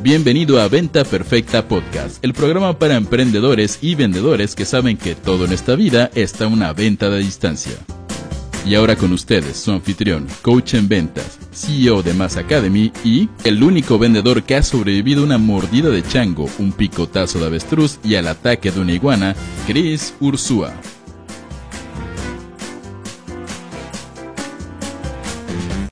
Bienvenido a Venta Perfecta Podcast, el programa para emprendedores y vendedores que saben que todo en esta vida está una venta de distancia. Y ahora con ustedes, su anfitrión, coach en ventas, CEO de Mass Academy y el único vendedor que ha sobrevivido una mordida de chango, un picotazo de avestruz y al ataque de una iguana, Chris Ursúa.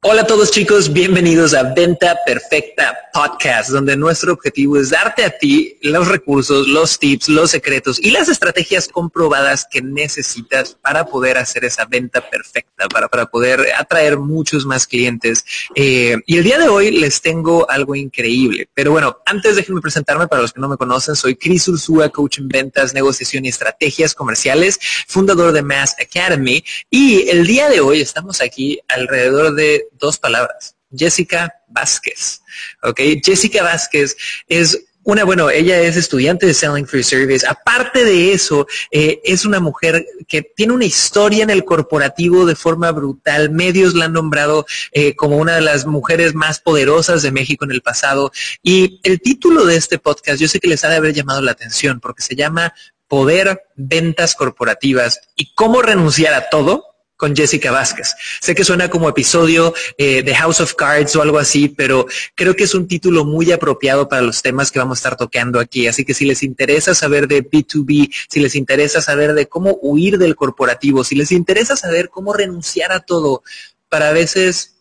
Hola a todos chicos, bienvenidos a Venta Perfecta Podcast, donde nuestro objetivo es darte a ti los recursos, los tips, los secretos y las estrategias comprobadas que necesitas para poder hacer esa venta perfecta, para, para poder atraer muchos más clientes. Eh, y el día de hoy les tengo algo increíble. Pero bueno, antes déjenme presentarme para los que no me conocen, soy Chris Ursúa, coach en ventas, negociación y estrategias comerciales, fundador de Mass Academy. Y el día de hoy estamos aquí alrededor de dos palabras. Jessica Vázquez. ¿Ok? Jessica Vázquez es una, bueno, ella es estudiante de Selling Free Service. Aparte de eso, eh, es una mujer que tiene una historia en el corporativo de forma brutal. Medios la han nombrado eh, como una de las mujeres más poderosas de México en el pasado. Y el título de este podcast, yo sé que les ha de haber llamado la atención porque se llama Poder, Ventas Corporativas y cómo renunciar a todo con Jessica Vázquez. Sé que suena como episodio eh, de House of Cards o algo así, pero creo que es un título muy apropiado para los temas que vamos a estar tocando aquí. Así que si les interesa saber de B2B, si les interesa saber de cómo huir del corporativo, si les interesa saber cómo renunciar a todo para a veces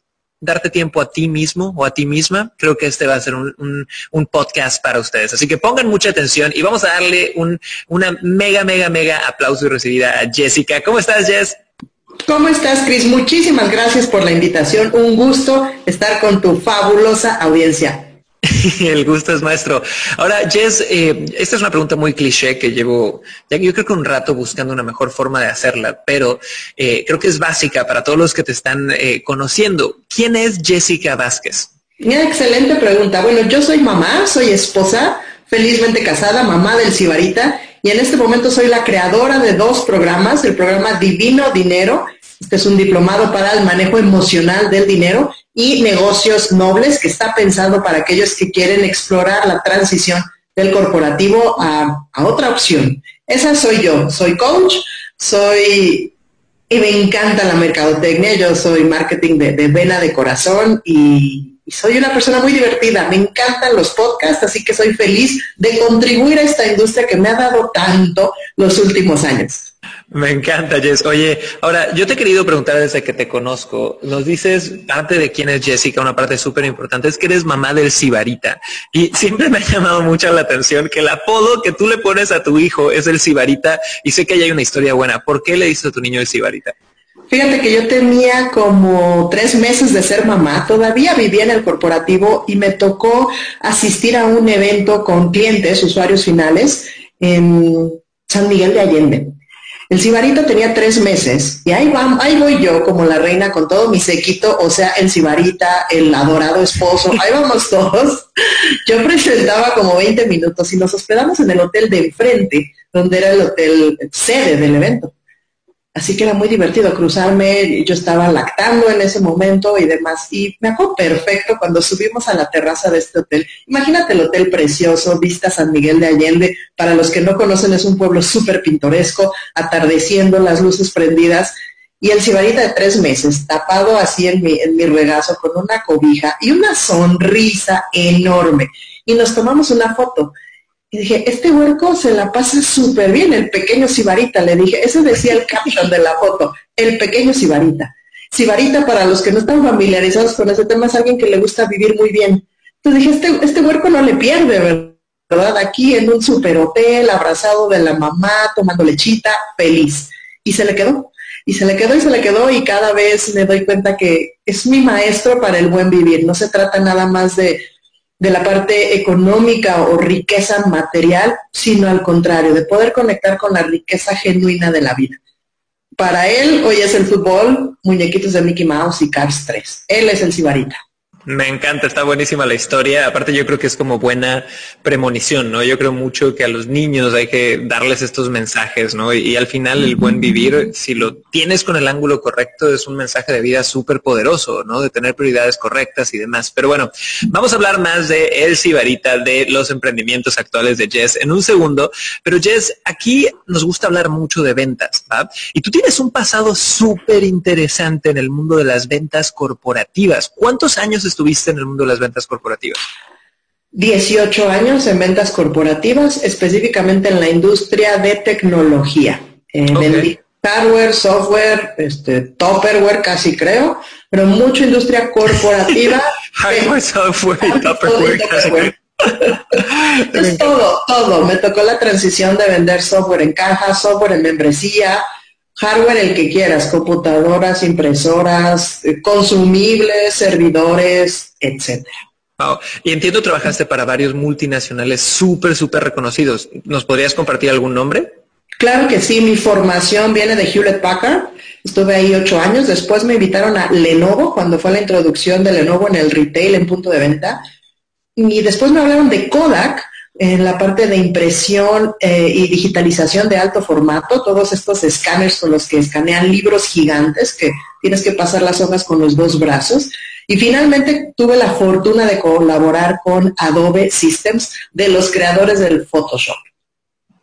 darte tiempo a ti mismo o a ti misma, creo que este va a ser un, un, podcast para ustedes. Así que pongan mucha atención y vamos a darle un, una mega, mega, mega aplauso y recibida a Jessica. ¿Cómo estás, Jess? ¿Cómo estás, Cris? Muchísimas gracias por la invitación. Un gusto estar con tu fabulosa audiencia. El gusto es maestro. Ahora, Jess, eh, esta es una pregunta muy cliché que llevo, ya yo creo que un rato buscando una mejor forma de hacerla, pero eh, creo que es básica para todos los que te están eh, conociendo. ¿Quién es Jessica Vázquez? Una excelente pregunta. Bueno, yo soy mamá, soy esposa, felizmente casada, mamá del Cibarita, y en este momento soy la creadora de dos programas, el programa Divino Dinero, este es un diplomado para el manejo emocional del dinero, y Negocios Nobles, que está pensado para aquellos que quieren explorar la transición del corporativo a, otra opción. Esa soy yo, soy coach, soy y me encanta la mercadotecnia, yo soy marketing de, de vena de corazón y y soy una persona muy divertida, me encantan los podcasts, así que soy feliz de contribuir a esta industria que me ha dado tanto los últimos años. Me encanta, Jess. Oye, ahora, yo te he querido preguntar desde que te conozco. Nos dices, parte de quién es Jessica, una parte súper importante, es que eres mamá del Sibarita. Y siempre me ha llamado mucho la atención que el apodo que tú le pones a tu hijo es el Sibarita. Y sé que hay una historia buena. ¿Por qué le dices a tu niño el Sibarita? Fíjate que yo tenía como tres meses de ser mamá, todavía vivía en el corporativo y me tocó asistir a un evento con clientes, usuarios finales, en San Miguel de Allende. El cibarito tenía tres meses y ahí, va, ahí voy yo como la reina con todo mi sequito, o sea, el cibarita, el adorado esposo, ahí vamos todos. Yo presentaba como 20 minutos y nos hospedamos en el hotel de enfrente, donde era el hotel sede del evento. Así que era muy divertido cruzarme, yo estaba lactando en ese momento y demás. Y me acuerdo perfecto cuando subimos a la terraza de este hotel. Imagínate el hotel precioso, vista San Miguel de Allende. Para los que no conocen es un pueblo súper pintoresco, atardeciendo, las luces prendidas. Y el cibarita de tres meses, tapado así en mi, en mi regazo con una cobija y una sonrisa enorme. Y nos tomamos una foto. Y dije, este huerco se la pasa súper bien, el pequeño Sibarita, le dije, eso decía el caption de la foto, el pequeño Sibarita. Sibarita, para los que no están familiarizados con ese tema, es alguien que le gusta vivir muy bien. Entonces dije, este, este huerco no le pierde, ¿verdad? Aquí en un super hotel, abrazado de la mamá, tomando lechita, feliz. Y se le quedó. Y se le quedó y se le quedó y cada vez me doy cuenta que es mi maestro para el buen vivir. No se trata nada más de de la parte económica o riqueza material, sino al contrario, de poder conectar con la riqueza genuina de la vida. Para él, hoy es el fútbol, muñequitos de Mickey Mouse y Cars 3. Él es el Sibarita. Me encanta, está buenísima la historia. Aparte yo creo que es como buena premonición, ¿no? Yo creo mucho que a los niños hay que darles estos mensajes, ¿no? Y, al final el buen vivir, si lo tienes con el ángulo correcto, es un mensaje de vida súper poderoso, ¿no? De tener prioridades correctas y demás. Pero bueno, vamos a hablar más de El Sibarita, de los emprendimientos actuales de Jess en un segundo. Pero Jess, aquí nos gusta hablar mucho de ventas, ¿va? Y tú tienes un pasado súper interesante en el mundo de las ventas corporativas. ¿Cuántos años estuviste en el mundo de las ventas corporativas? 18 años en ventas corporativas, específicamente en la industria de tecnología. Eh, hardware, software, este, topperware casi creo, pero mucha industria corporativa. hardware, software y topperware. es todo, todo. Me tocó la transición de vender software en caja, software en membresía, hardware el que quieras, computadoras, impresoras, eh, consumibles, servidores, etcétera. Wow. Y entiendo trabajaste para varios multinacionales súper, súper reconocidos. ¿Nos podrías compartir algún nombre? Claro que sí, mi formación viene de Hewlett Packard. Estuve ahí ocho años. Después me invitaron a Lenovo cuando fue la introducción de Lenovo en el retail en punto de venta. Y después me hablaron de Kodak en la parte de impresión eh, y digitalización de alto formato, todos estos escáneres con los que escanean libros gigantes que tienes que pasar las hojas con los dos brazos. Y finalmente tuve la fortuna de colaborar con Adobe Systems, de los creadores del Photoshop.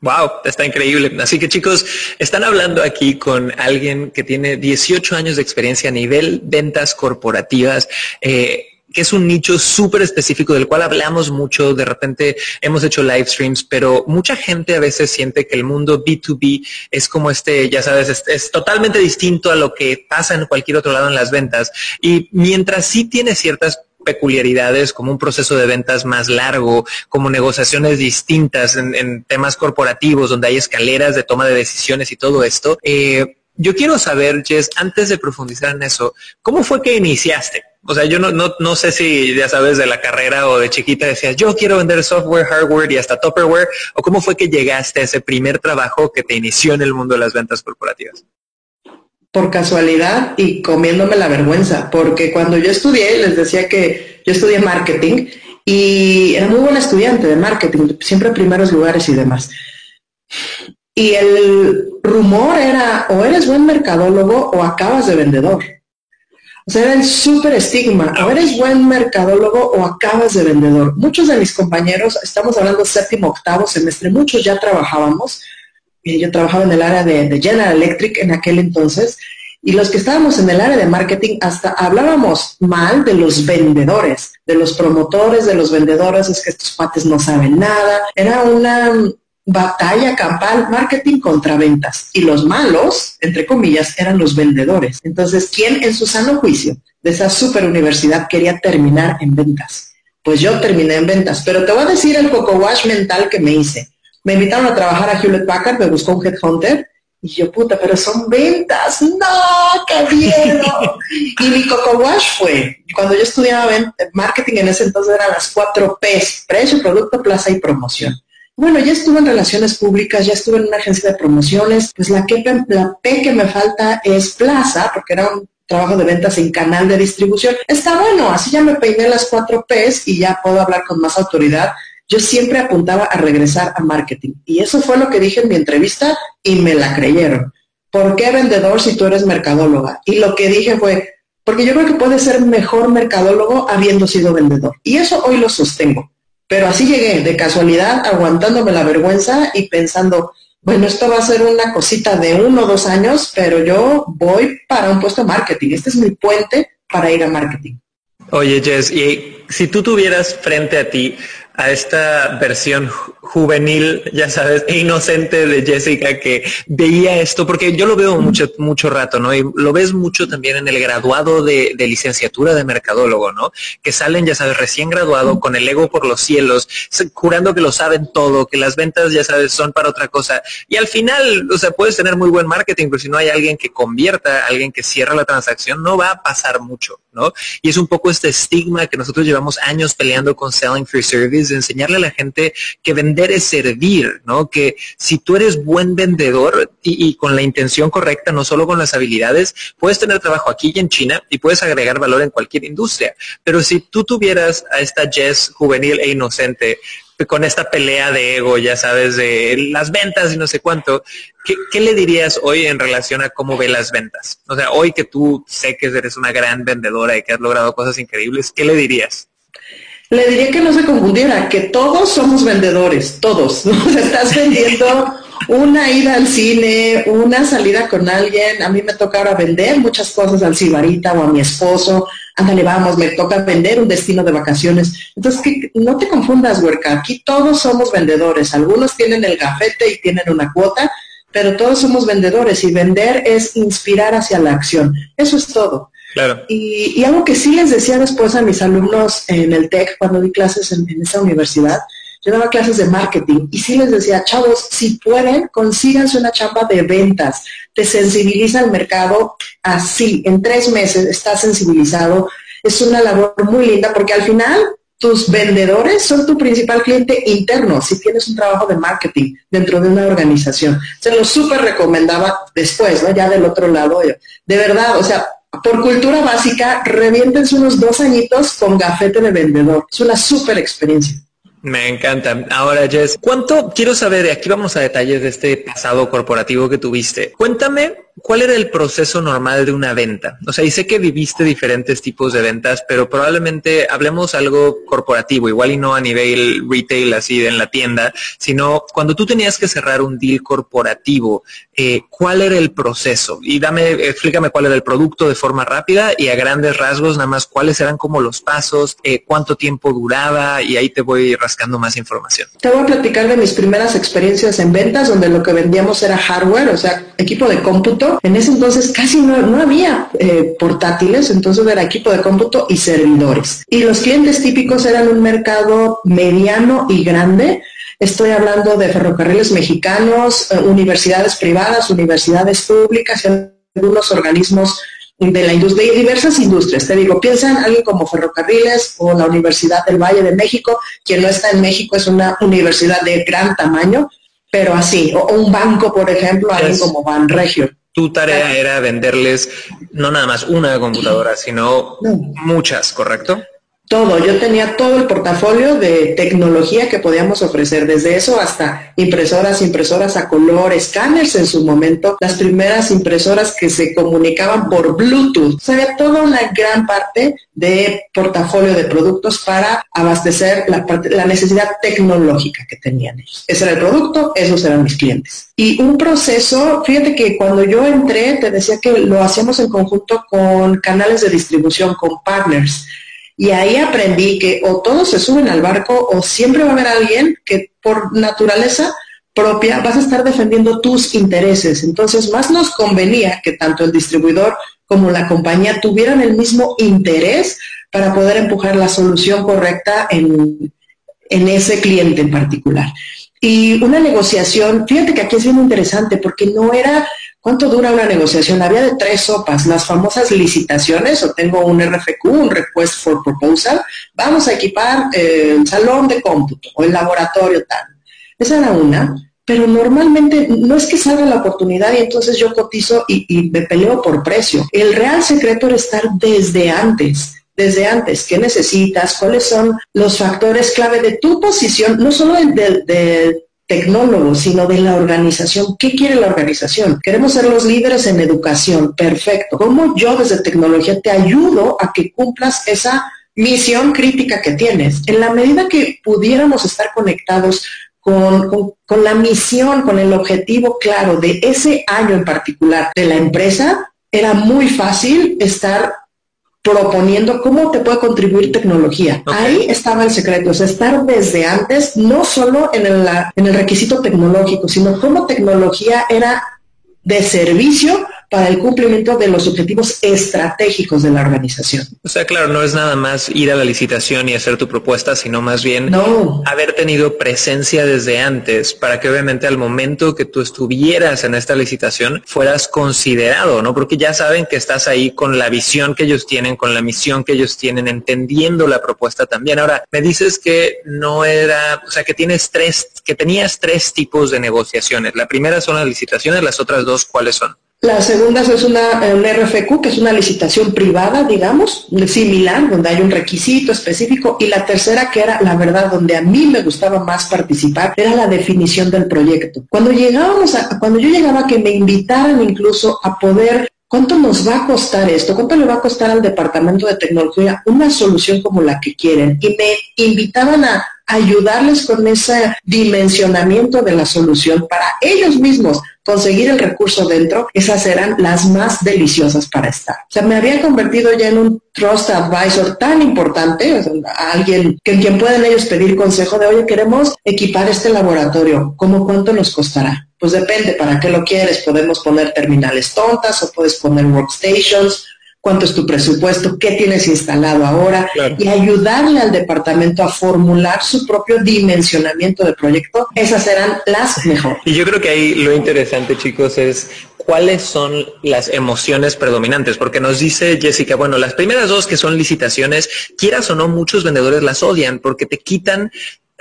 Wow, está increíble. Así que chicos, están hablando aquí con alguien que tiene 18 años de experiencia a nivel ventas corporativas. Eh, que es un nicho súper específico del cual hablamos mucho, de repente hemos hecho live streams, pero mucha gente a veces siente que el mundo B2B es como este, ya sabes, es, totalmente distinto a lo que pasa en cualquier otro lado en las ventas. Y mientras sí tiene ciertas peculiaridades como un proceso de ventas más largo, como negociaciones distintas en, temas corporativos donde hay escaleras de toma de decisiones y todo esto. Eh, yo quiero saber, Jess, antes de profundizar en eso, ¿cómo fue que iniciaste? O sea, yo no, no, no sé si ya sabes de la carrera o de chiquita decías, yo quiero vender software, hardware y hasta topperware, o cómo fue que llegaste a ese primer trabajo que te inició en el mundo de las ventas corporativas. Por casualidad y comiéndome la vergüenza, porque cuando yo estudié, les decía que yo estudié marketing y era muy buena estudiante de marketing, siempre primeros lugares y demás. Y el rumor era, o eres buen mercadólogo o acabas de vendedor. O sea, era el súper estigma. O eres buen mercadólogo o acabas de vendedor. Muchos de mis compañeros, estamos hablando séptimo, octavo semestre, muchos ya trabajábamos. Yo trabajaba en el área de, de General Electric en aquel entonces. Y los que estábamos en el área de marketing, hasta hablábamos mal de los vendedores, de los promotores, de los vendedores, es que estos pates no saben nada. Era una, batalla campal, marketing contra ventas. Y los malos, entre comillas, eran los vendedores. Entonces, ¿quién en su sano juicio de esa super universidad quería terminar en ventas? Pues yo terminé en ventas, pero te voy a decir el coco wash mental que me hice. Me invitaron a trabajar a Hewlett Packard, me buscó un headhunter y yo, puta, pero son ventas. No, qué miedo. y mi coco wash fue, cuando yo estudiaba marketing en ese entonces eran las cuatro P's, precio, producto, plaza y promoción. Bueno, ya estuve en relaciones públicas, ya estuve en una agencia de promociones, pues la, que, la P que me falta es plaza, porque era un trabajo de ventas en canal de distribución. Está bueno, así ya me peiné las cuatro P's y ya puedo hablar con más autoridad. Yo siempre apuntaba a regresar a marketing y eso fue lo que dije en mi entrevista y me la creyeron. ¿Por qué vendedor si tú eres mercadóloga? Y lo que dije fue, porque yo creo que puedes ser mejor mercadólogo habiendo sido vendedor. Y eso hoy lo sostengo. Pero así llegué, de casualidad, aguantándome la vergüenza y pensando, bueno, esto va a ser una cosita de uno o dos años, pero yo voy para un puesto de marketing. Este es mi puente para ir a marketing. Oye, Jess, y si tú tuvieras frente a ti a esta versión juvenil, ya sabes, e inocente de Jessica que veía esto, porque yo lo veo mucho, mucho rato, ¿no? Y lo ves mucho también en el graduado de, licenciatura de mercadólogo, ¿no? Que salen, ya sabes, recién graduado, con el ego por los cielos, jurando que lo saben todo, que las ventas, ya sabes, son para otra cosa. Y al final, o sea, puedes tener muy buen marketing, pero si no hay alguien que convierta, alguien que cierra la transacción, no va a pasar mucho, ¿no? Y es un poco este estigma que nosotros llevamos años peleando con Selling for Service, enseñarle a la gente que vender es servir, ¿no? Que si tú eres buen vendedor y, con la intención correcta, no solo con las habilidades, puedes tener trabajo aquí y en China y puedes agregar valor en cualquier industria. Pero si tú tuvieras a esta Jess juvenil e inocente con esta pelea de ego, ya sabes, de las ventas y no sé cuánto, ¿qué, le dirías hoy en relación a cómo ve las ventas? O sea, hoy que tú sé que eres una gran vendedora y que has logrado cosas increíbles, ¿qué le dirías? Le diría que no se confundiera, que todos somos vendedores, todos. Estás vendiendo una ida al cine, una salida con alguien. A mí me toca ahora vender muchas cosas al cibarita o a mi esposo, ándale, vamos, me toca vender un destino de vacaciones. Entonces, que no te confundas, huerca, aquí todos somos vendedores. Algunos tienen el gafete y tienen una cuota, pero todos somos vendedores y vender es inspirar hacia la acción. Eso es todo. Claro. Y, algo que sí les decía después a mis alumnos en el TEC, cuando di clases en, esa universidad, yo daba clases de marketing y sí les decía, chavos, si pueden, consíganse una chamba de ventas, te sensibiliza al mercado así, en tres meses estás sensibilizado, es una labor muy linda porque al final tus vendedores son tu principal cliente interno si tienes un trabajo de marketing dentro de una organización. Se lo súper recomendaba después, ¿no? Ya del otro lado. De verdad, o sea, por cultura básica, reviéntense unos dos añitos con gafete de vendedor. Es una súper experiencia. Me encanta. Ahora, Jess, ¿cuánto quiero saber? Aquí vamos a detalles de este pasado corporativo que tuviste. Cuéntame ¿cuál era el proceso normal de una venta? O sea, y sé que viviste diferentes tipos de ventas, pero probablemente hablemos algo corporativo, igual y no a nivel retail así en la tienda, sino cuando tú tenías que cerrar un deal corporativo, eh, ¿cuál era el proceso? Y dame, explícame cuál era el producto de forma rápida y a grandes rasgos nada más cuáles eran como los pasos, eh, cuánto tiempo duraba y ahí te voy rascando más información. Te voy a platicar de mis primeras experiencias en ventas, donde lo que vendíamos era hardware, o sea, equipo de cómputo en ese entonces casi no, había eh, portátiles, entonces era equipo de cómputo y servidores. Y los clientes típicos eran un mercado mediano y grande. Estoy hablando de ferrocarriles mexicanos, eh, universidades privadas, universidades públicas, algunos organismos de la industria, de diversas industrias. Te digo, piensa en alguien como Ferrocarriles o la Universidad del Valle de México, quien no está en México es una universidad de gran tamaño, pero así, o, un banco, por ejemplo, alguien como Banregio tu tarea era venderles no nada más una computadora, sino muchas, ¿correcto? Todo, yo tenía todo el portafolio de tecnología que podíamos ofrecer, desde eso hasta impresoras, impresoras a color, escáneres en su momento, las primeras impresoras que se comunicaban por Bluetooth. O había toda una gran parte de portafolio de productos para abastecer la, la necesidad tecnológica que tenían ellos. Ese era el producto, esos eran mis clientes. Y un proceso, fíjate que cuando yo entré, te decía que lo hacíamos en conjunto con canales de distribución, con partners. Y ahí aprendí que o todos se suben al barco o siempre va a haber alguien que por naturaleza propia vas a estar defendiendo tus intereses. Entonces, más nos convenía que tanto el distribuidor como la compañía tuvieran el mismo interés para poder empujar la solución correcta en, en ese cliente en particular. Y una negociación, fíjate que aquí es bien interesante porque no era ¿Cuánto dura una negociación? Había de tres sopas, las famosas licitaciones, o tengo un RFQ, un Request for Proposal, vamos a equipar eh, el salón de cómputo o el laboratorio tal. Esa era una, pero normalmente no es que salga la oportunidad y entonces yo cotizo y, y me peleo por precio. El real secreto era estar desde antes desde antes, qué necesitas, cuáles son los factores clave de tu posición, no solo del, del, tecnólogos, sino de la organización. ¿Qué quiere la organización? Queremos ser los líderes en educación. Perfecto. ¿Cómo yo desde tecnología te ayudo a que cumplas esa misión crítica que tienes? En la medida que pudiéramos estar conectados con, con, la misión, con el objetivo claro de ese año en particular de la empresa, era muy fácil estar proponiendo cómo te puede contribuir tecnología. Ahí estaba el secreto, o sea, estar desde antes, no solo en el, en el requisito tecnológico, sino cómo tecnología era de servicio para el cumplimiento de los objetivos estratégicos de la organización. O sea, claro, no es nada más ir a la licitación y hacer tu propuesta, sino más bien no. haber tenido presencia desde antes para que obviamente al momento que tú estuvieras en esta licitación fueras considerado, ¿no? Porque ya saben que estás ahí con la visión que ellos tienen, con la misión que ellos tienen, entendiendo la propuesta también. Ahora, me dices que no era, o sea, que tienes tres, que tenías tres tipos de negociaciones. La primera son las licitaciones, las otras dos, ¿cuáles son? La segunda es una, un RFQ, que es una licitación privada, digamos, similar, donde hay un requisito específico. Y la tercera, que era la verdad, donde a mí me gustaba más participar, era la definición del proyecto. Cuando llegábamos a, cuando yo llegaba a que me invitaran incluso a poder ¿Cuánto nos va a costar esto? ¿Cuánto le va a costar al departamento de tecnología una solución como la que quieren? Y me invitaban a ayudarles con ese dimensionamiento de la solución para ellos mismos conseguir el recurso dentro, esas eran las más deliciosas para estar. O sea, me había convertido ya en un trust advisor tan importante, alguien que en quien pueden ellos pedir consejo de, oye, queremos equipar este laboratorio, ¿cómo cuánto nos costará? Pues depende, ¿para qué lo quieres? Podemos poner terminales tontas o puedes poner workstations cuánto es tu presupuesto, qué tienes instalado ahora y ayudarle al departamento a formular su propio dimensionamiento de proyecto, esas serán las mejores. Y yo creo que ahí lo interesante, chicos, es cuáles son las emociones predominantes, porque nos dice Jessica, bueno, las primeras dos que son licitaciones, quieras o no, muchos vendedores las odian porque te quitan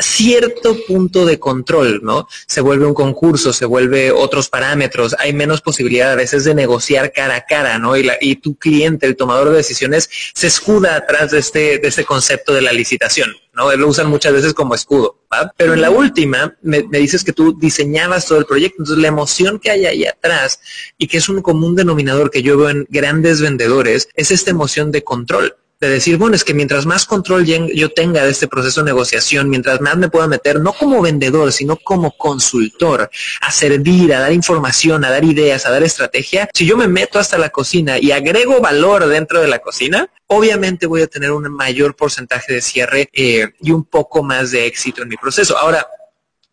cierto punto de control, ¿no? Se vuelve un concurso, se vuelve otros parámetros, hay menos posibilidad a veces de negociar cara a cara, ¿no? Y, la, y tu cliente, el tomador de decisiones, se escuda atrás de este, de este concepto de la licitación, ¿no? Lo usan muchas veces como escudo, ¿va? Pero en la última, me, me, dices que tú diseñabas todo el proyecto, entonces la emoción que hay ahí atrás y que es un común denominador que yo veo en grandes vendedores es esta emoción de control de decir, bueno, es que mientras más control yo tenga de este proceso de negociación, mientras más me pueda meter, no como vendedor, sino como consultor, a servir, a dar información, a dar ideas, a dar estrategia, si yo me meto hasta la cocina y agrego valor dentro de la cocina, obviamente voy a tener un mayor porcentaje de cierre eh, y un poco más de éxito en mi proceso. Ahora,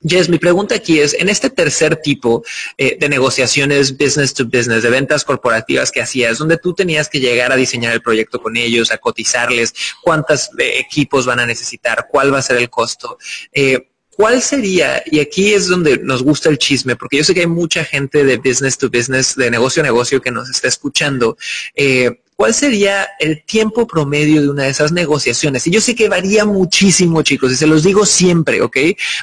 Jess, mi pregunta aquí es, en este tercer tipo eh, de negociaciones business to business, de ventas corporativas que hacías, donde tú tenías que llegar a diseñar el proyecto con ellos, a cotizarles, cuántos eh, equipos van a necesitar, cuál va a ser el costo, eh, ¿cuál sería, y aquí es donde nos gusta el chisme, porque yo sé que hay mucha gente de business to business, de negocio a negocio que nos está escuchando, eh, ¿cuál sería el tiempo promedio de una de esas negociaciones? Y yo sé que varía muchísimo, chicos, y se los digo siempre, ¿ok?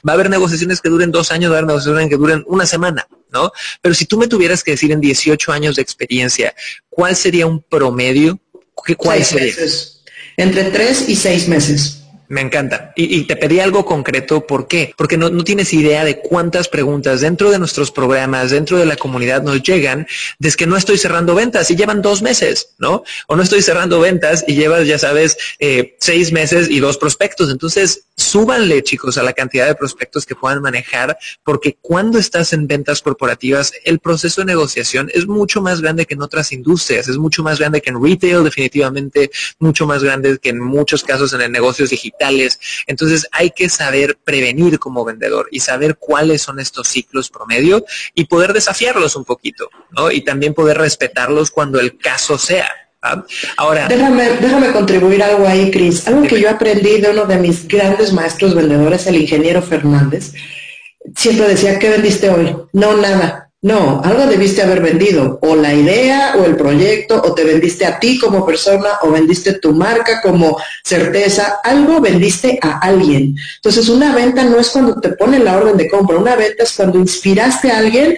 Va a haber negociaciones que duren dos años, va a haber negociaciones que duren una semana, ¿no? Pero si tú me tuvieras que decir en 18 años de experiencia, ¿cuál sería un promedio? ¿Cuál sería? Meses. Entre tres y seis meses. Me encanta. Y, te pedí algo concreto. ¿Por qué? Porque no, tienes idea de cuántas preguntas dentro de nuestros programas, dentro de la comunidad nos llegan desde que no estoy cerrando ventas y llevan dos meses, ¿no? O no estoy cerrando ventas y llevas, ya sabes, eh, seis meses y dos prospectos. Entonces, súbanle, chicos, a la cantidad de prospectos que puedan manejar, porque cuando estás en ventas corporativas, el proceso de negociación es mucho más grande que en otras industrias, es mucho más grande que en retail, definitivamente, mucho más grande que en muchos casos en el negocios digitales. Entonces, hay que saber prevenir como vendedor y saber cuáles son estos ciclos promedio y poder desafiarlos un poquito, ¿no? Y también poder respetarlos cuando el caso sea. Ahora. Déjame, déjame contribuir algo ahí, Cris. Algo que yo aprendí de uno de mis grandes maestros vendedores, el ingeniero Fernández. Siempre decía, ¿qué vendiste hoy? No, nada. No, algo debiste haber vendido, o la idea, o el proyecto, o te vendiste a ti como persona, o vendiste tu marca como certeza, algo vendiste a alguien. Entonces, una venta no es cuando te ponen la orden de compra, una venta es cuando inspiraste a alguien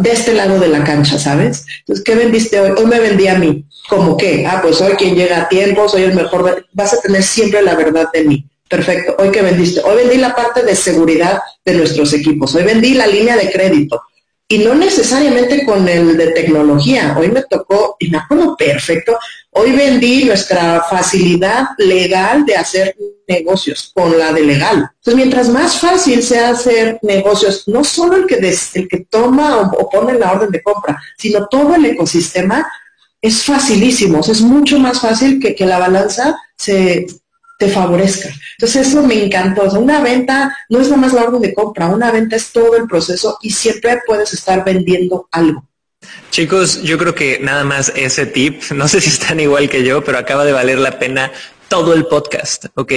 de este lado de la cancha, ¿sabes? Entonces, ¿qué vendiste hoy? Hoy me vendí a mí. ¿Cómo qué? Ah, pues hoy quien llega a tiempo, soy el mejor. Vas a tener siempre la verdad de mí. Perfecto. Hoy que vendiste. Hoy vendí la parte de seguridad de nuestros equipos. Hoy vendí la línea de crédito y no necesariamente con el de tecnología. Hoy me tocó, y me acuerdo perfecto, hoy vendí nuestra facilidad legal de hacer negocios con la de legal. Entonces, mientras más fácil sea hacer negocios, no solo el que, el que toma o, pone la orden de compra, sino todo el ecosistema, es facilísimo, es mucho más fácil que, que la balanza se, te favorezca. Entonces eso me encantó. una venta no es nada más la orden de compra, una venta es todo el proceso y siempre puedes estar vendiendo algo. Chicos, yo creo que nada más ese tip, no sé si están igual que yo, pero acaba de valer la pena todo el podcast, ¿ok?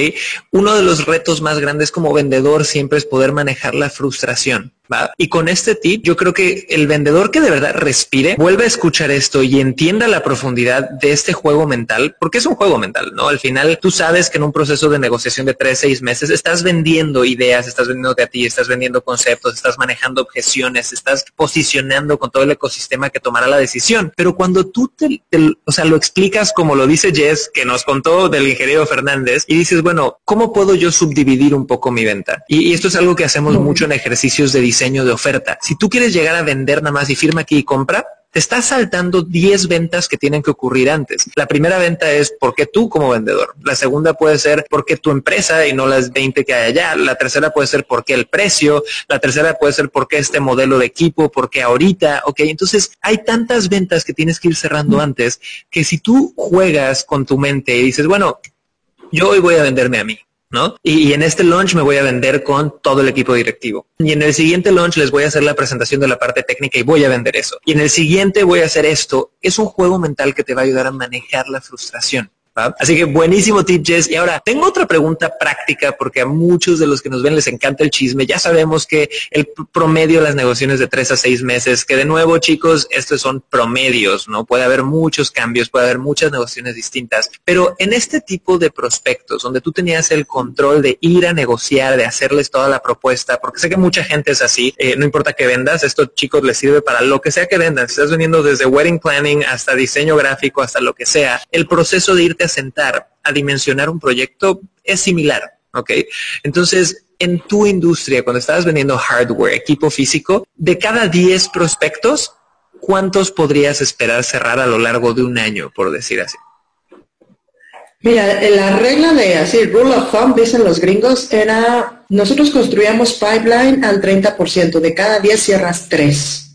Uno de los retos más grandes como vendedor siempre es poder manejar la frustración. Y con este tip, yo creo que el vendedor que de verdad respire, vuelve a escuchar esto y entienda la profundidad de este juego mental, porque es un juego mental, ¿no? Al final, tú sabes que en un proceso de negociación de tres, seis meses, estás vendiendo ideas, estás vendiendo a ti, estás vendiendo conceptos, estás manejando objeciones, estás posicionando con todo el ecosistema que tomará la decisión. Pero cuando tú te, o sea, lo explicas como lo dice Jess, que nos contó del ingeniero Fernández, y dices, bueno, ¿cómo puedo yo subdividir un poco mi venta? Y, esto es algo que hacemos mucho en ejercicios de diseño diseño de oferta. Si tú quieres llegar a vender nada más y firma aquí y compra, te estás saltando 10 ventas que tienen que ocurrir antes. La primera venta es por qué tú como vendedor. La segunda puede ser por qué tu empresa y no las 20 que hay allá. La tercera puede ser por qué el precio. La tercera puede ser por qué este modelo de equipo, por qué ahorita. Ok, entonces hay tantas ventas que tienes que ir cerrando antes que si tú juegas con tu mente y dices, bueno, yo hoy voy a venderme a mí. ¿No? Y, en este launch me voy a vender con todo el equipo directivo. Y en el siguiente launch les voy a hacer la presentación de la parte técnica y voy a vender eso. Y en el siguiente voy a hacer esto. Es un juego mental que te va a ayudar a manejar la frustración. Así que buenísimo tip, Jess. Y ahora tengo otra pregunta práctica porque a muchos de los que nos ven les encanta el chisme. Ya sabemos que el promedio de las negociaciones de tres a seis meses, que de nuevo, chicos, estos son promedios, ¿no? Puede haber muchos cambios, puede haber muchas negociaciones distintas. Pero en este tipo de prospectos, donde tú tenías el control de ir a negociar, de hacerles toda la propuesta, porque sé que mucha gente es así, eh, no importa que vendas, esto, chicos, les sirve para lo que sea que vendan. Si estás vendiendo desde wedding planning hasta diseño gráfico, hasta lo que sea, el proceso de irte sentar a dimensionar un proyecto es similar, ¿ok? Entonces, en tu industria, cuando estabas vendiendo hardware, equipo físico, de cada 10 prospectos, ¿cuántos podrías esperar cerrar a lo largo de un año, por decir así? Mira, la regla de así, rule of thumb, dicen los gringos, era, nosotros construíamos pipeline al 30%, de cada 10 cierras 3.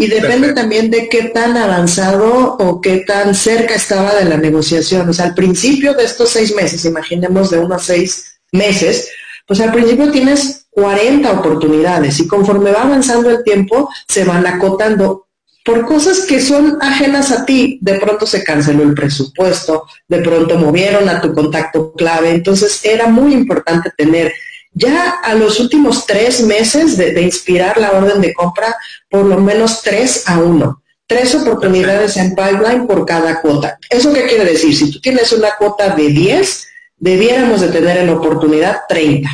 Y depende también de qué tan avanzado o qué tan cerca estaba de la negociación. O sea, al principio de estos seis meses, imaginemos de unos seis meses, pues al principio tienes 40 oportunidades y conforme va avanzando el tiempo, se van acotando por cosas que son ajenas a ti. De pronto se canceló el presupuesto, de pronto movieron a tu contacto clave. Entonces era muy importante tener ya a los últimos tres meses de, inspirar la orden de compra, por lo menos tres a uno. Tres oportunidades en pipeline por cada cuota. ¿Eso qué quiere decir? Si tú tienes una cuota de 10, debiéramos de tener en oportunidad 30.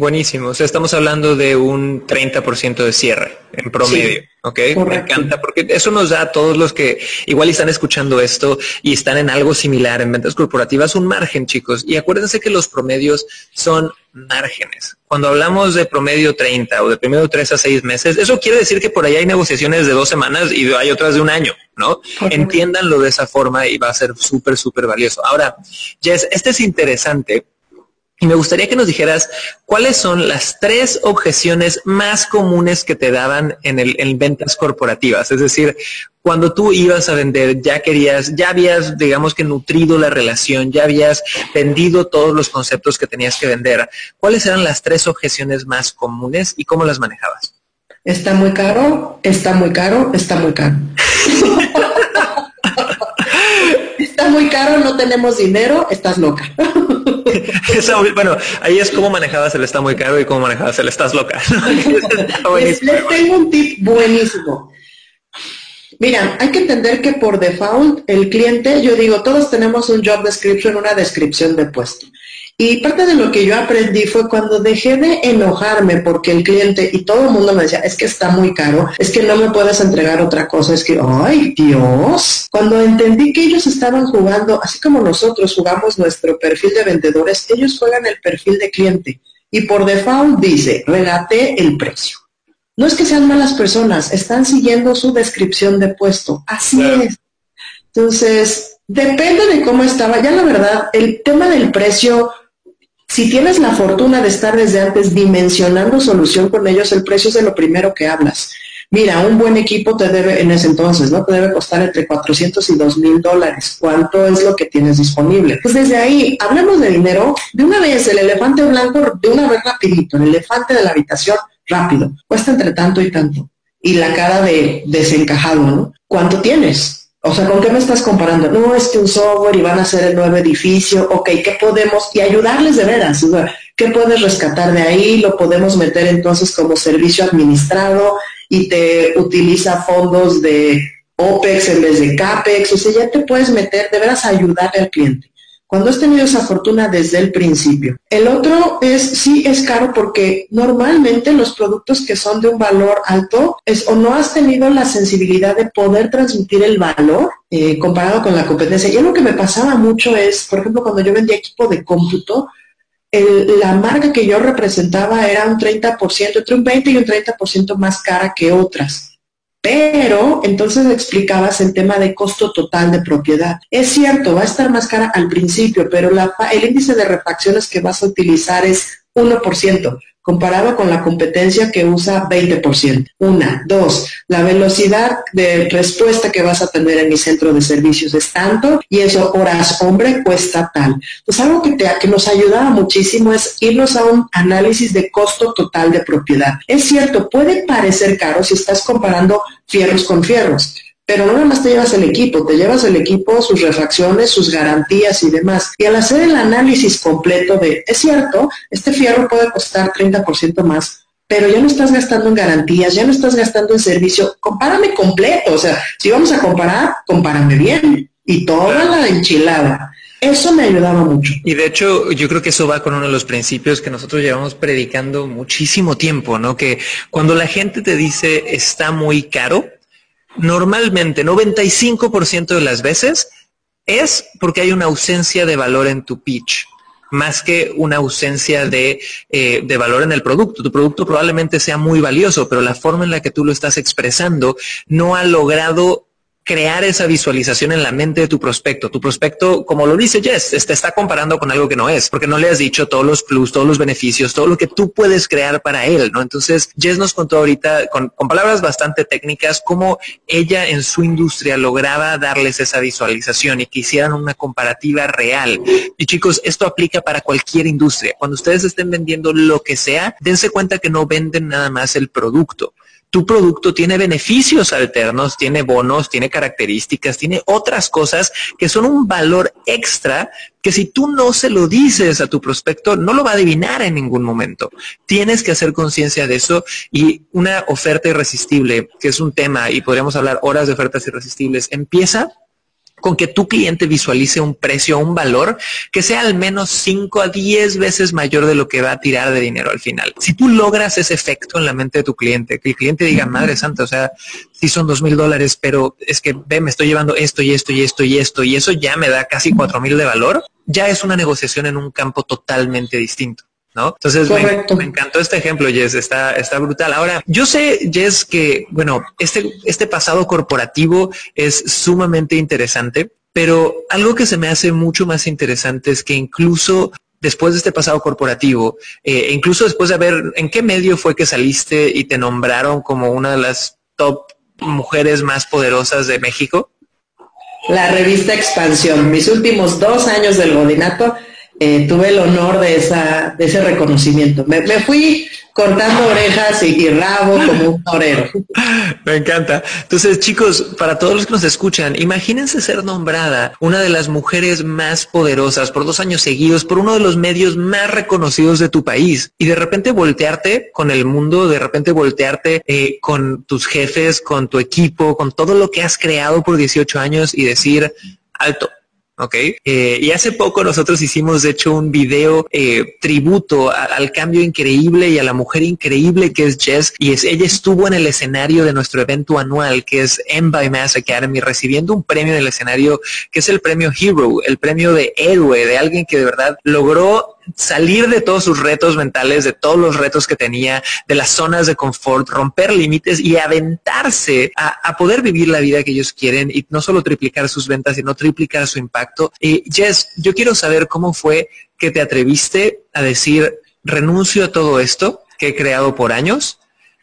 Buenísimo. O sea, estamos hablando de un 30% de cierre en promedio. ¿ok? Me encanta porque eso nos da a todos los que igual están escuchando esto y están en algo similar en ventas corporativas un margen, chicos. Y acuérdense que los promedios son márgenes. Cuando hablamos de promedio 30 o de promedio 3 a 6 meses, eso quiere decir que por ahí hay negociaciones de dos semanas y hay otras de un año, ¿no? Entiéndanlo de esa forma y va a ser súper, súper valioso. Ahora, Jess, este es interesante y me gustaría que nos dijeras cuáles son las tres objeciones más comunes que te daban en, el, en ventas corporativas. Es decir, cuando tú ibas a vender, ya querías, ya habías, digamos que nutrido la relación, ya habías vendido todos los conceptos que tenías que vender. ¿Cuáles eran las tres objeciones más comunes y cómo las manejabas? Está muy caro, está muy caro, está muy caro. está muy caro, no tenemos dinero, estás loca. bueno, ahí es cómo manejabas el está muy caro y cómo manejabas el estás loca. les, tengo un tip buenísimo. Mira, hay que entender que por default el cliente, yo digo, todos tenemos un job description, una descripción de puesto. Y parte de lo que yo aprendí fue cuando dejé de enojarme porque el cliente y todo el mundo me decía, es que está muy caro, es que no me puedes entregar otra cosa, es que, ay Dios, cuando entendí que ellos estaban jugando, así como nosotros jugamos nuestro perfil de vendedores, ellos juegan el perfil de cliente. Y por default dice, regate el precio. No es que sean malas personas, están siguiendo su descripción de puesto. Así es. Entonces, depende de cómo estaba. Ya la verdad, el tema del precio si tienes la fortuna de estar desde antes dimensionando solución con ellos, el precio es de lo primero que hablas. Mira, un buen equipo te debe, en ese entonces, ¿no? Te debe costar entre 400 y 2 mil dólares. ¿Cuánto es lo que tienes disponible? Pues desde ahí, hablemos de dinero. De una vez, el elefante blanco, de una vez rapidito, el elefante de la habitación, rápido. Cuesta entre tanto y tanto. y la cara de desencajado, ¿no? ¿Cuánto tienes? O sea, ¿con qué me estás comparando? No, es que un software y van a hacer el nuevo edificio, ok, ¿qué podemos? Y ayudarles de veras, ¿qué puedes rescatar de ahí? Lo podemos meter entonces como servicio administrado y te utiliza fondos de OPEX en vez de CAPEX, o sea, ya te puedes meter de veras a ayudarle al cliente cuando has tenido esa fortuna desde el principio. El otro es, sí, es caro porque normalmente los productos que son de un valor alto es o no has tenido la sensibilidad de poder transmitir el valor eh, comparado con la competencia. Y lo que me pasaba mucho es, por ejemplo, cuando yo vendía equipo de cómputo, la marca que yo representaba era un 30%, entre un 20 y un 30% más cara que otras. Pero entonces explicabas el tema de costo total de propiedad. Es cierto, va a estar más cara al principio, pero la, el índice de refacciones que vas a utilizar es 1% comparado con la competencia que usa 20%. Una. Dos, la velocidad de respuesta que vas a tener en mi centro de servicios es tanto y eso horas hombre cuesta tal. Pues algo que, te, que nos ayudaba muchísimo es irnos a un análisis de costo total de propiedad. Es cierto, puede parecer caro si estás comparando fierros con fierros, pero no nada más te llevas el equipo, te llevas el equipo, sus refacciones, sus garantías y demás. Y al hacer el análisis completo de, es cierto, este fierro puede costar 30% más, pero ya no estás gastando en garantías, ya no estás gastando en servicio, compárame completo, o sea, si vamos a comparar, compárame bien y toda la enchilada. Eso me ayudaba mucho. Y de hecho, yo creo que eso va con uno de los principios que nosotros llevamos predicando muchísimo tiempo, ¿no? Que cuando la gente te dice está muy caro, normalmente 95% de las veces es porque hay una ausencia de valor en tu pitch más que una ausencia de, eh, de, valor en el producto. Tu producto probablemente sea muy valioso, pero la forma en la que tú lo estás expresando no ha logrado crear esa visualización en la mente de tu prospecto. Tu prospecto, como lo dice Jess, te está comparando con algo que no es, porque no le has dicho todos los plus, todos los beneficios, todo lo que tú puedes crear para él, ¿no? Entonces, Jess nos contó ahorita con, con palabras bastante técnicas cómo ella en su industria lograba darles esa visualización y que hicieran una comparativa real. Y chicos, esto aplica para cualquier industria. Cuando ustedes estén vendiendo lo que sea, dense cuenta que no venden nada más el producto tu producto tiene beneficios alternos, tiene bonos, tiene características, tiene otras cosas que son un valor extra que si tú no se lo dices a tu prospecto, no lo va a adivinar en ningún momento. Tienes que hacer conciencia de eso y una oferta irresistible, que es un tema y podríamos hablar horas de ofertas irresistibles, empieza con que tu cliente visualice un precio, un valor que sea al menos 5 a 10 veces mayor de lo que va a tirar de dinero al final. Si tú logras ese efecto en la mente de tu cliente, que el cliente diga, madre santa, o sea, sí son dos mil dólares, pero es que ve, me estoy llevando esto y esto y esto y esto y eso ya me da casi cuatro mil de valor, ya es una negociación en un campo totalmente distinto. ¿No? Entonces me, encantó este ejemplo, Jess, está, está brutal. Ahora, yo sé, Jess, que, bueno, este, este pasado corporativo es sumamente interesante, pero algo que se me hace mucho más interesante es que incluso después de este pasado corporativo, eh, e incluso después de ver en qué medio fue que saliste y te nombraron como una de las top mujeres más poderosas de México? La revista Expansión. Mis últimos dos años del godinato eh, tuve el honor de, esa, de ese reconocimiento. Me, fui cortando orejas y, rabo como un torero. Me encanta. Entonces, chicos, para todos los que nos escuchan, imagínense ser nombrada una de las mujeres más poderosas por dos años seguidos por uno de los medios más reconocidos de tu país y de repente voltearte con el mundo, de repente voltearte eh, con tus jefes, con tu equipo, con todo lo que has creado por 18 años y decir, alto, ¿ok? Eh, y hace poco nosotros hicimos, de hecho, un video eh, tributo al cambio increíble y a la mujer increíble que es Jess, y es, ella estuvo en el escenario de nuestro evento anual, que es M by Mass Academy, recibiendo un premio en el escenario, que es el premio Hero, el premio de héroe, de alguien que de verdad logró salir de todos sus retos mentales, de todos los retos que tenía, de las zonas de confort, romper límites y aventarse a, poder vivir la vida que ellos quieren y no solo triplicar sus ventas, sino triplicar su impacto. Y Jess, yo quiero saber cómo fue que te atreviste a decir, renuncio a todo esto que he creado por años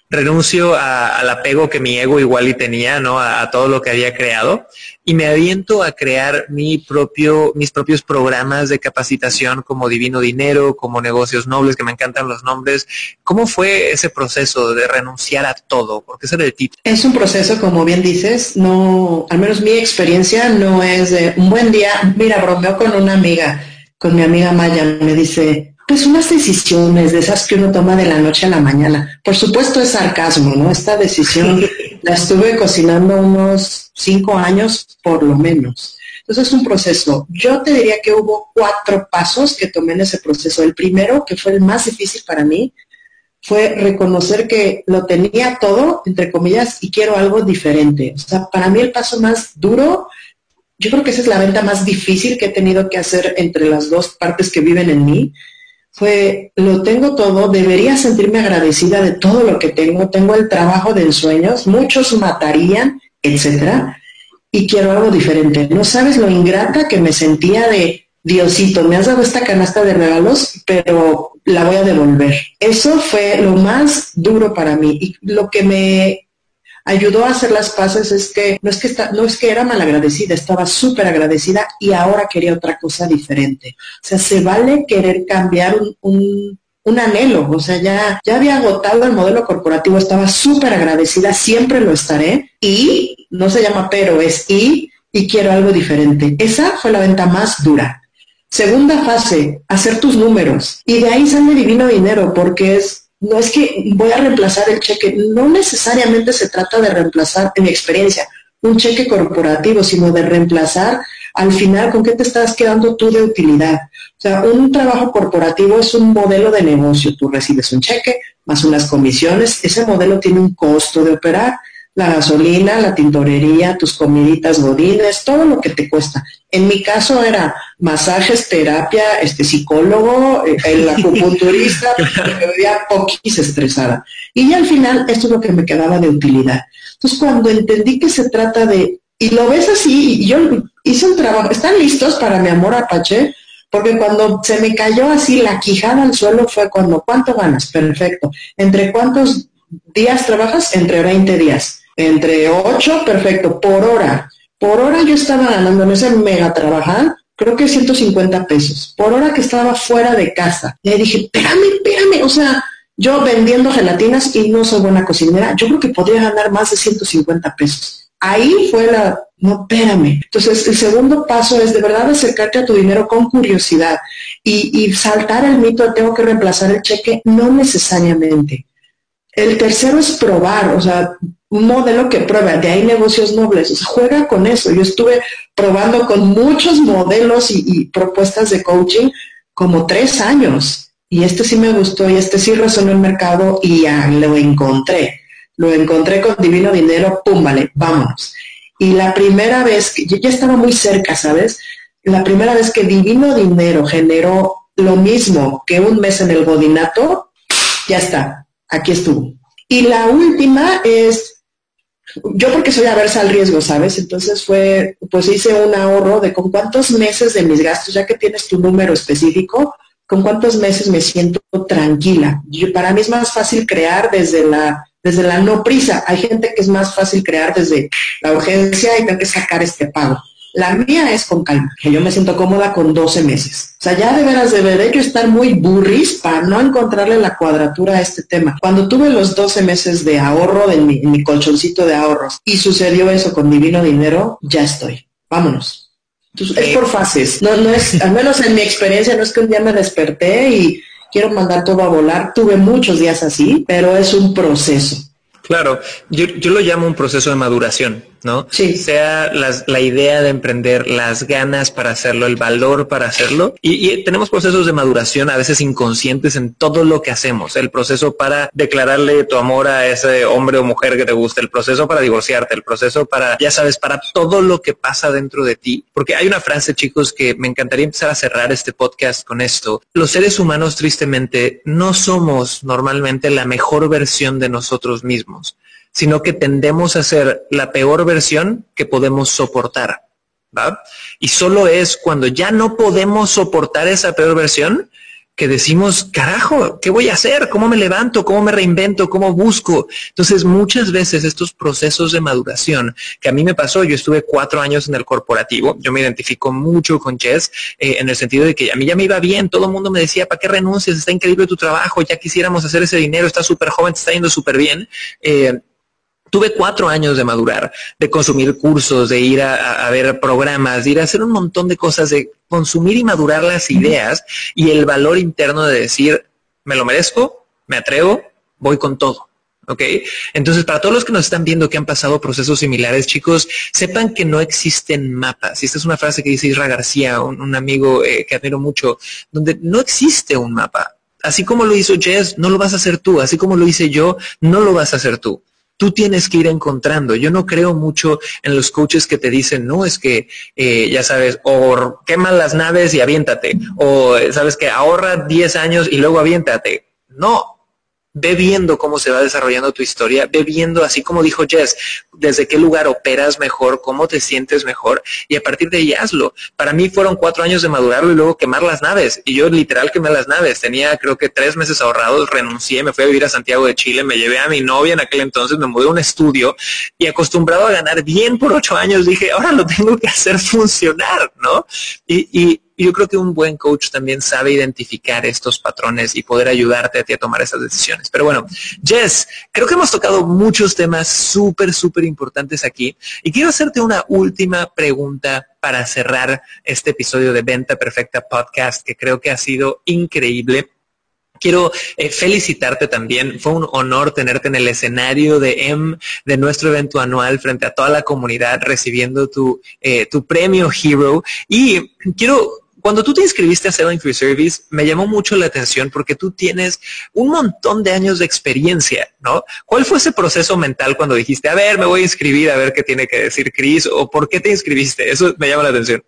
renuncio al apego que mi ego igual y tenía, ¿no? A, todo lo que había creado y me aviento a crear mi propio, mis propios programas de capacitación como Divino Dinero, como Negocios Nobles, que me encantan los nombres. ¿Cómo fue ese proceso de renunciar a todo? Porque ese era el título. Es un proceso, como bien dices, no, al menos mi experiencia no es de un buen día, mira, bromeo con una amiga, con mi amiga Maya, me dice, pues unas decisiones de esas que uno toma de la noche a la mañana. Por supuesto es sarcasmo, ¿no? Esta decisión la estuve cocinando unos cinco años por lo menos. Entonces es un proceso. Yo te diría que hubo cuatro pasos que tomé en ese proceso. El primero, que fue el más difícil para mí, fue reconocer que lo tenía todo, entre comillas, y quiero algo diferente. O sea, para mí el paso más duro, yo creo que esa es la venta más difícil que he tenido que hacer entre las dos partes que viven en mí, fue, lo tengo todo, debería sentirme agradecida de todo lo que tengo, tengo el trabajo de ensueños, muchos matarían, etcétera, y quiero algo diferente. No sabes lo ingrata que me sentía de, Diosito, me has dado esta canasta de regalos, pero la voy a devolver. Eso fue lo más duro para mí y lo que me ayudó a hacer las paces es que no es que, está, no es que era malagradecida, estaba súper agradecida y ahora quería otra cosa diferente. O sea, se vale querer cambiar un, un, anhelo, o sea, ya, ya había agotado el modelo corporativo, estaba súper agradecida, siempre lo estaré y no se llama pero, es y y quiero algo diferente. Esa fue la venta más dura. Segunda fase, hacer tus números. Y de ahí sale divino dinero, porque es no es que voy a reemplazar el cheque, no necesariamente se trata de reemplazar, en mi experiencia, un cheque corporativo, sino de reemplazar al final con qué te estás quedando tú de utilidad. O sea, un trabajo corporativo es un modelo de negocio. Tú recibes un cheque más unas comisiones, ese modelo tiene un costo de operar la gasolina, la tintorería, tus comiditas godines, todo lo que te cuesta. En mi caso era masajes, terapia, este psicólogo, eh, el acupunturista, porque me veía poquís estresada. Y al final esto es lo que me quedaba de utilidad. Entonces cuando entendí que se trata de, y lo ves así, y yo hice un trabajo, ¿están listos para mi amor Apache? Porque cuando se me cayó así la quijada al suelo fue cuando, ¿cuánto ganas? Perfecto. ¿Entre cuántos días trabajas? Entre 20 días entre 8, perfecto, por hora. Por hora yo estaba ganando en ese mega trabajar, creo que 150 pesos, por hora que estaba fuera de casa. Y ahí dije, espérame, espérame, o sea, yo vendiendo gelatinas y no soy buena cocinera, yo creo que podría ganar más de 150 pesos. Ahí fue la, no, espérame. Entonces, el segundo paso es de verdad acercarte a tu dinero con curiosidad y, y saltar el mito de tengo que reemplazar el cheque, no necesariamente. El tercero es probar, o sea, un modelo que prueba, de ahí negocios nobles, o sea, juega con eso. Yo estuve probando con muchos modelos y, propuestas de coaching como tres años y este sí me gustó y este sí resonó el mercado y ya lo encontré. Lo encontré con Divino Dinero, pum, vale, vámonos. Y la primera vez que yo ya estaba muy cerca, ¿sabes? La primera vez que Divino Dinero generó lo mismo que un mes en el Godinato, ya está, aquí estuvo. Y la última es yo porque soy aversa al riesgo, ¿sabes? Entonces fue, pues hice un ahorro de con cuántos meses de mis gastos, ya que tienes tu número específico, con cuántos meses me siento tranquila. para mí es más fácil crear desde la, desde la no prisa. Hay gente que es más fácil crear desde la urgencia y tengo que sacar este pago. La mía es con calma, que yo me siento cómoda con 12 meses. O sea, ya de veras deberé yo estar muy burris para no encontrarle la cuadratura a este tema. Cuando tuve los 12 meses de ahorro en mi, mi colchoncito de ahorros y sucedió eso con Divino Dinero, ya estoy. Vámonos. Entonces, es por fases. No, no es, al menos en mi experiencia, no es que un día me desperté y quiero mandar todo a volar. Tuve muchos días así, pero es un proceso. Claro, yo, yo lo llamo un proceso de maduración. ¿No? Sí. Sea la idea de emprender, las ganas para hacerlo, el valor para hacerlo. Y, tenemos procesos de maduración a veces inconscientes en todo lo que hacemos. El proceso para declararle tu amor a ese hombre o mujer que te gusta, el proceso para divorciarte, el proceso para, ya sabes, para todo lo que pasa dentro de ti. Porque hay una frase, chicos, que me encantaría empezar a cerrar este podcast con esto. Los seres humanos, tristemente, no somos normalmente la mejor versión de nosotros mismos sino que tendemos a ser la peor versión que podemos soportar. Y solo es cuando ya no podemos soportar esa peor versión que decimos, carajo, ¿qué voy a hacer? ¿Cómo me levanto? ¿Cómo me reinvento? ¿Cómo busco? Entonces, muchas veces estos procesos de maduración que a mí me pasó, yo estuve cuatro años en el corporativo, yo me identifico mucho con Jess eh, en el sentido de que a mí ya me iba bien, todo el mundo me decía, ¿para qué renuncias? Está increíble tu trabajo, ya quisiéramos hacer ese dinero, estás súper joven, te está yendo súper bien. Eh, Tuve cuatro años de madurar, de consumir cursos, de ir a, ver programas, de ir a hacer un montón de cosas, de consumir y madurar las ideas y el valor interno de decir, me lo merezco, me atrevo, voy con todo. ¿Ok? Entonces, para todos los que nos están viendo que han pasado procesos similares, chicos, sepan que no existen mapas. Y esta es una frase que dice Isra García, un, amigo eh, que admiro mucho, donde no existe un mapa. Así como lo hizo Jess, no lo vas a hacer tú. Así como lo hice yo, no lo vas a hacer tú tú tienes que ir encontrando. Yo no creo mucho en los coaches que te dicen, no, es que, eh, ya sabes, o quema las naves y aviéntate, o sabes que ahorra 10 años y luego aviéntate. No, ve viendo cómo se va desarrollando tu historia, ve viendo, así como dijo Jess, desde qué lugar operas mejor, cómo te sientes mejor, y a partir de ahí hazlo. Para mí fueron cuatro años de madurarlo y luego quemar las naves, y yo literal quemé las naves. Tenía creo que tres meses ahorrados, renuncié, me fui a vivir a Santiago de Chile, me llevé a mi novia en aquel entonces, me mudé a un estudio, y acostumbrado a ganar bien por ocho años, dije, ahora lo tengo que hacer funcionar, ¿no? Y, y yo creo que un buen coach también sabe identificar estos patrones y poder ayudarte a ti a tomar esas decisiones. Pero bueno, Jess, creo que hemos tocado muchos temas súper, súper importantes aquí y quiero hacerte una última pregunta para cerrar este episodio de Venta Perfecta Podcast que creo que ha sido increíble. Quiero eh, felicitarte también. Fue un honor tenerte en el escenario de M de nuestro evento anual frente a toda la comunidad recibiendo tu, eh, tu premio Hero. Y quiero cuando tú te inscribiste a Selling Free Service, me llamó mucho la atención porque tú tienes un montón de años de experiencia, ¿no? ¿Cuál fue ese proceso mental cuando dijiste, a ver, me voy a inscribir a ver qué tiene que decir Chris o por qué te inscribiste? Eso me llama la atención.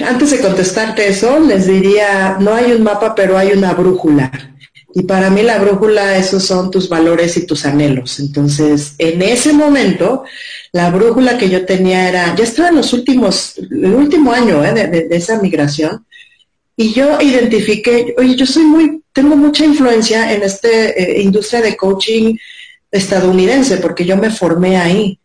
Antes de contestarte eso, les diría, no hay un mapa, pero hay una brújula. Y para mí la brújula, esos son tus valores y tus anhelos. Entonces, en ese momento, la brújula que yo tenía era, ya estaba en los últimos, el último año ¿eh? de, esa migración, y yo identifiqué, oye, yo soy muy, tengo mucha influencia en esta eh, industria de coaching estadounidense, porque yo me formé ahí.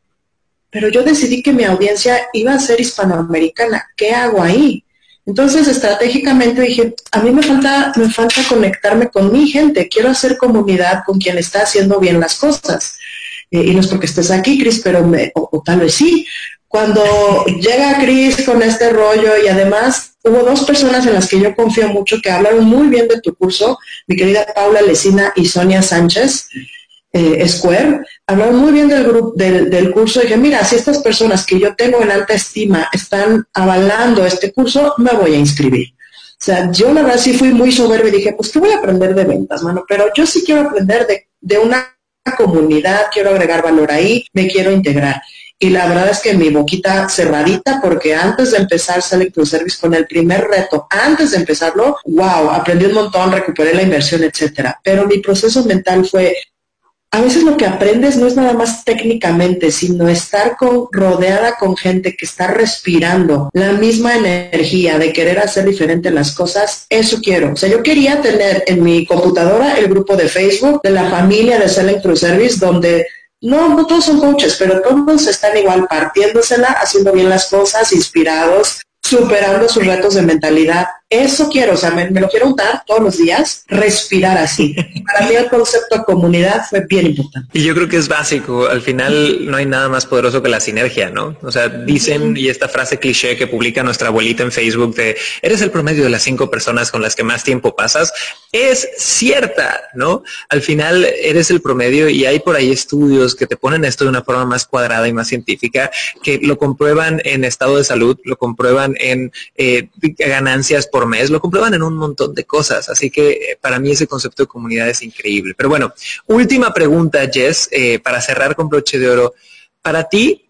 Pero yo decidí que mi audiencia iba a ser hispanoamericana. ¿Qué hago ahí? Entonces, estratégicamente dije, a mí me falta, me falta conectarme con mi gente, quiero hacer comunidad con quien está haciendo bien las cosas. Eh, y no es porque estés aquí, Cris, pero me, o, tal vez sí. Cuando llega Cris con este rollo y además hubo dos personas en las que yo confío mucho que hablaron muy bien de tu curso, mi querida Paula Lecina y Sonia Sánchez, eh, Square, hablaron muy bien del, grupo, del, curso. Y dije, mira, si estas personas que yo tengo en alta estima están avalando este curso, me voy a inscribir. O sea, yo la verdad sí fui muy soberbia y dije, pues ¿qué voy a aprender de ventas, mano? Pero yo sí quiero aprender de, de una comunidad, quiero agregar valor ahí, me quiero integrar. Y la verdad es que mi boquita cerradita, porque antes de empezar Select Service con el primer reto, antes de empezarlo, wow, aprendí un montón, recuperé la inversión, etcétera. Pero mi proceso mental fue, a veces lo que aprendes no es nada más técnicamente, sino estar con, rodeada con gente que está respirando la misma energía de querer hacer diferente las cosas. Eso quiero. O sea, yo quería tener en mi computadora el grupo de Facebook de la familia de Selling Through Service donde no, no todos son coaches, pero todos están igual partiéndosela, haciendo bien las cosas, inspirados, superando sus retos de mentalidad. Eso quiero, o sea, me, lo quiero untar todos los días, respirar así. Para mí el concepto de comunidad fue bien importante. Y yo creo que es básico. Al final no hay nada más poderoso que la sinergia, ¿no? O sea, dicen, y esta frase cliché que publica nuestra abuelita en Facebook de, eres el promedio de las cinco personas con las que más tiempo pasas, es cierta, ¿no? Al final eres el promedio y hay por ahí estudios que te ponen esto de una forma más cuadrada y más científica, que lo comprueban en estado de salud, lo comprueban en eh, ganancias por mes, lo comprueban en un montón de cosas. Así que eh, para mí ese concepto de comunidad es increíble. Pero bueno, última pregunta, Jess, eh, para cerrar con broche de oro. Para ti,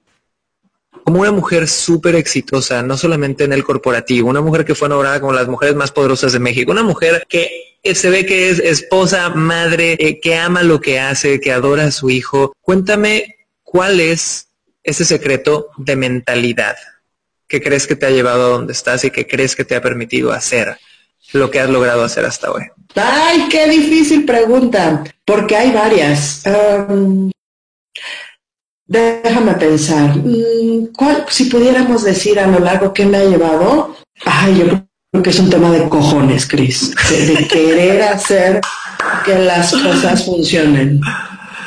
como una mujer súper exitosa, no solamente en el corporativo, una mujer que fue nombrada como las mujeres más poderosas de México, una mujer que se ve que es esposa, madre, que ama lo que hace, que adora a su hijo. Cuéntame cuál es ese secreto de mentalidad ¿Qué crees que te ha llevado a donde estás y qué crees que te ha permitido hacer lo que has logrado hacer hasta hoy? Ay, qué difícil pregunta, porque hay varias. déjame pensar. Mm, ¿Cuál, si pudiéramos decir a lo largo qué me ha llevado? Ay, yo creo que es un tema de cojones, Cris, de querer hacer que las cosas funcionen.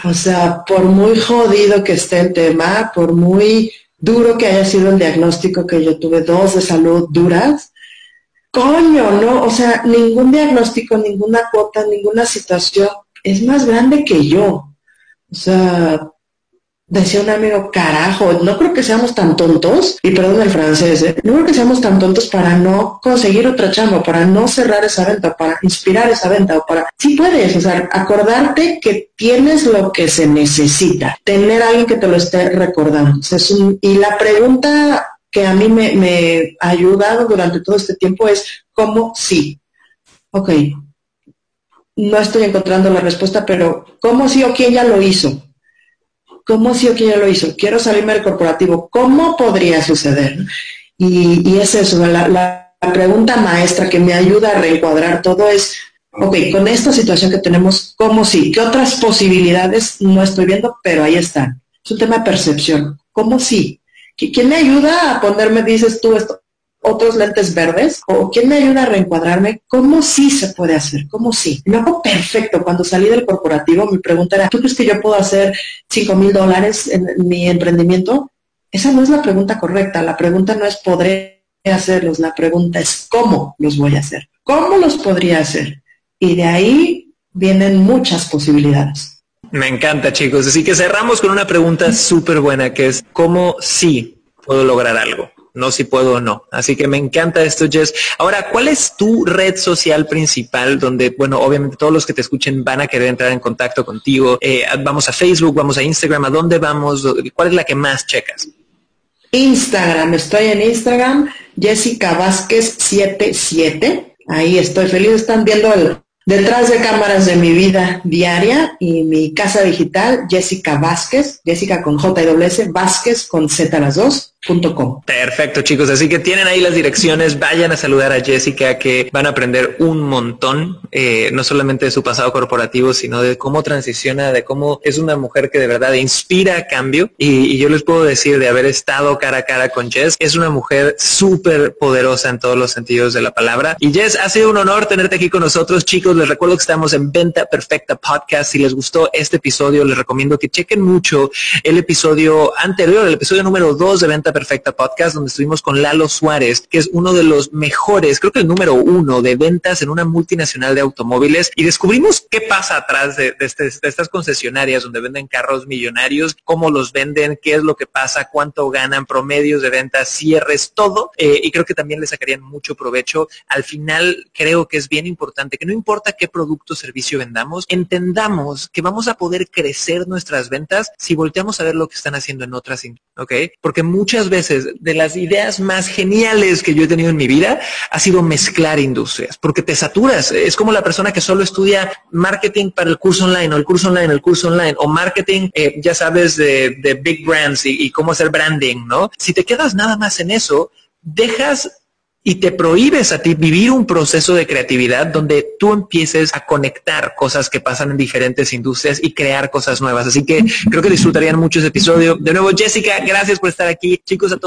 O sea, por muy jodido que esté el tema, por muy duro que haya sido el diagnóstico que yo tuve dos de salud duras, coño, ¿no? O sea, ningún diagnóstico, ninguna cuota, ninguna situación es más grande que yo. O sea, decía un amigo, carajo, no creo que seamos tan tontos, y perdón el francés, ¿eh? no creo que seamos tan tontos para no conseguir otra chamba, para no cerrar esa venta, para inspirar esa venta, o para... Sí puedes, o sea, acordarte que tienes lo que se necesita, tener a alguien que te lo esté recordando. Y la pregunta que a mí me, me ha ayudado durante todo este tiempo es, ¿cómo sí? Ok, no estoy encontrando la respuesta, pero ¿cómo sí o quién ya lo hizo? ¿Cómo si o quién ya lo hizo? Quiero salirme del corporativo. ¿Cómo podría suceder? Y, es eso, la, pregunta maestra que me ayuda a reencuadrar todo es, ok, con esta situación que tenemos, ¿cómo sí? ¿Qué otras posibilidades no estoy viendo? Pero ahí están. Es un tema de percepción. ¿Cómo sí? ¿Quién me ayuda a ponerme, dices tú, esto, otros lentes verdes? ¿O quién me ayuda a reencuadrarme? ¿Cómo sí se puede hacer? ¿Cómo sí? Me hago perfecto. Cuando salí del corporativo, mi pregunta era, ¿tú crees que yo puedo hacer 5 mil dólares en mi emprendimiento? Esa no es la pregunta correcta. La pregunta no es podré hacerlos. La pregunta es cómo los voy a hacer. ¿Cómo los podría hacer? Y de ahí vienen muchas posibilidades. Me encanta, chicos. Así que cerramos con una pregunta súper buena que es, ¿cómo sí puedo lograr algo? No si puedo o no. Así que me encanta esto, Jess. Ahora, ¿cuál es tu red social principal donde, bueno, obviamente todos los que te escuchen van a querer entrar en contacto contigo? Eh, vamos a Facebook, vamos a Instagram, ¿a dónde vamos? ¿Cuál es la que más checas? Instagram, estoy en Instagram, Jessica Vázquez 77. Ahí estoy feliz, están viendo Detrás de cámaras de mi vida diaria y mi casa digital, Jessica Vázquez, Jessica con J S, Vázquez con Z las dos, Perfecto, chicos. Así que tienen ahí las direcciones. Vayan a saludar a Jessica, que van a aprender un montón, eh, no solamente de su pasado corporativo, sino de cómo transiciona, de cómo es una mujer que de verdad inspira cambio. Y, yo les puedo decir, de haber estado cara a cara con Jess, es una mujer súper poderosa en todos los sentidos de la palabra. Y Jess, ha sido un honor tenerte aquí con nosotros, chicos. Les recuerdo que estamos en Venta Perfecta Podcast. Si les gustó este episodio, les recomiendo que chequen mucho el episodio anterior, el episodio número 2 de Venta Perfecta Podcast, donde estuvimos con Lalo Suárez, que es uno de los mejores, creo que el número uno de ventas en una multinacional de automóviles. Y descubrimos qué pasa atrás de, este, estas concesionarias donde venden carros millonarios, cómo los venden, qué es lo que pasa, cuánto ganan, promedios de ventas, cierres, todo. Eh, y creo que también le sacarían mucho provecho. Al final, creo que es bien importante que no importa qué producto o servicio vendamos, entendamos que vamos a poder crecer nuestras ventas si volteamos a ver lo que están haciendo en otras, ¿ok? Porque muchas veces de las ideas más geniales que yo he tenido en mi vida ha sido mezclar industrias, porque te saturas. Es como la persona que solo estudia marketing para el curso online o el curso online, el curso online o marketing, eh, ya sabes, de, big brands y, y cómo hacer branding, ¿no? Si te quedas nada más en eso, dejas y te prohíbes a ti vivir un proceso de creatividad donde tú empieces a conectar cosas que pasan en diferentes industrias y crear cosas nuevas. Así que creo que disfrutarían mucho ese episodio. De nuevo, Jessica, gracias por estar aquí. Chicos, a todos